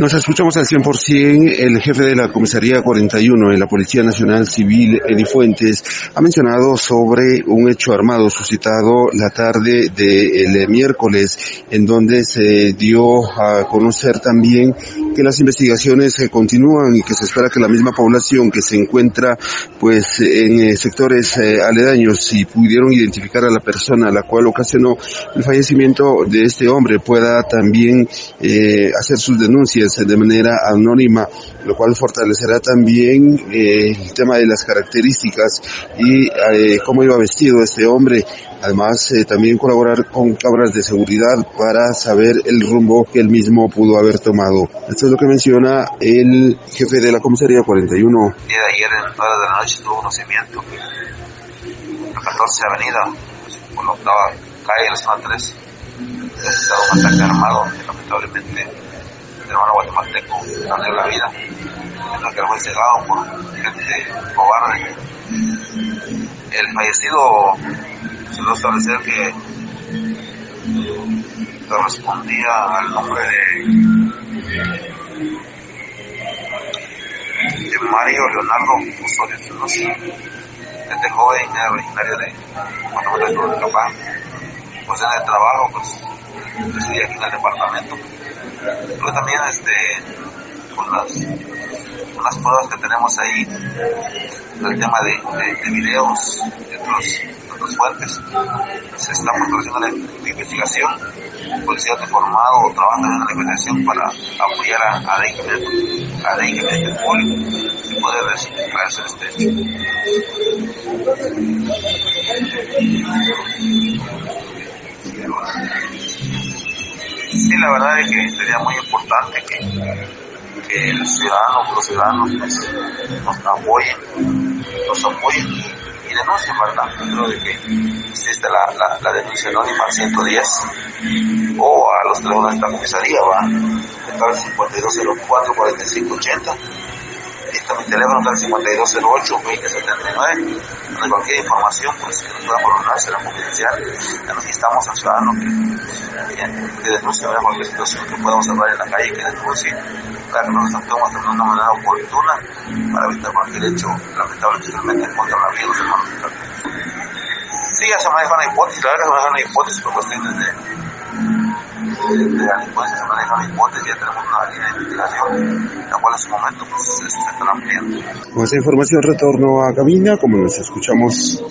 Nos escuchamos al 100%. El jefe de la Comisaría 41 de la Policía Nacional Civil, Edi Fuentes, ha mencionado sobre un hecho armado suscitado la tarde del miércoles, en donde se dio a conocer también que las investigaciones eh, continúan y que se espera que la misma población que se encuentra pues en eh, sectores eh, aledaños si pudieron identificar a la persona a la cual ocasionó el fallecimiento de este hombre pueda también hacer sus denuncias de manera anónima, lo cual fortalecerá también el tema de las características y cómo iba vestido este hombre Además, eh, también colaborar con cámaras de seguridad para saber el rumbo que él mismo pudo haber tomado. Esto es lo que menciona el jefe de la comisaría 41. El día de ayer, en de la noche, tuvo conocimiento la 14 Avenida, por la octava calle la zona 3, ha estado un ataque armado lamentablemente hermano guatemalteco perdió la vida. Lo que fue cegado por gente cobarde. El fallecido se establecer que correspondía al nombre de, Mario Leonardo Osorio Espinosa. Este joven era originario de Guatemala de Capán. Pues en el trabajo, pues residía aquí en el departamento. Pero también este, con las, las pruebas que tenemos ahí, el tema de, de, de videos, de otros los fuentes. Se está fortaleciendo la investigación. El policía formado trabaja en la investigación para apoyar a, a a este público y poder resolver este hecho. Sí, la verdad es que sería muy importante que, que el ciudadano, los ciudadanos nos apoyen, nos apoyen y denuncia, ¿verdad? Dentro de que existe la, la, la denuncia anónima al 110 o a los teléfonos de esta comisaría, va, el 5204 4580 está mi teléfono el 5208-2079, donde cualquier información pues, que nos pueda valorar será confidencial. Ya nos instamos al ciudadano que, que, que denuncie cualquier situación que podamos hablar en la calle, que denuncie, para que nos actuemos de una manera oportuna para evitar cualquier hecho lamentable, especialmente en contra de la vida de los hermanos. Sí, ya se maneja una hipótesis, la verdad se maneja una hipótesis por cuestiones de pues. Con esta información retorno a cabina, como nos escuchamos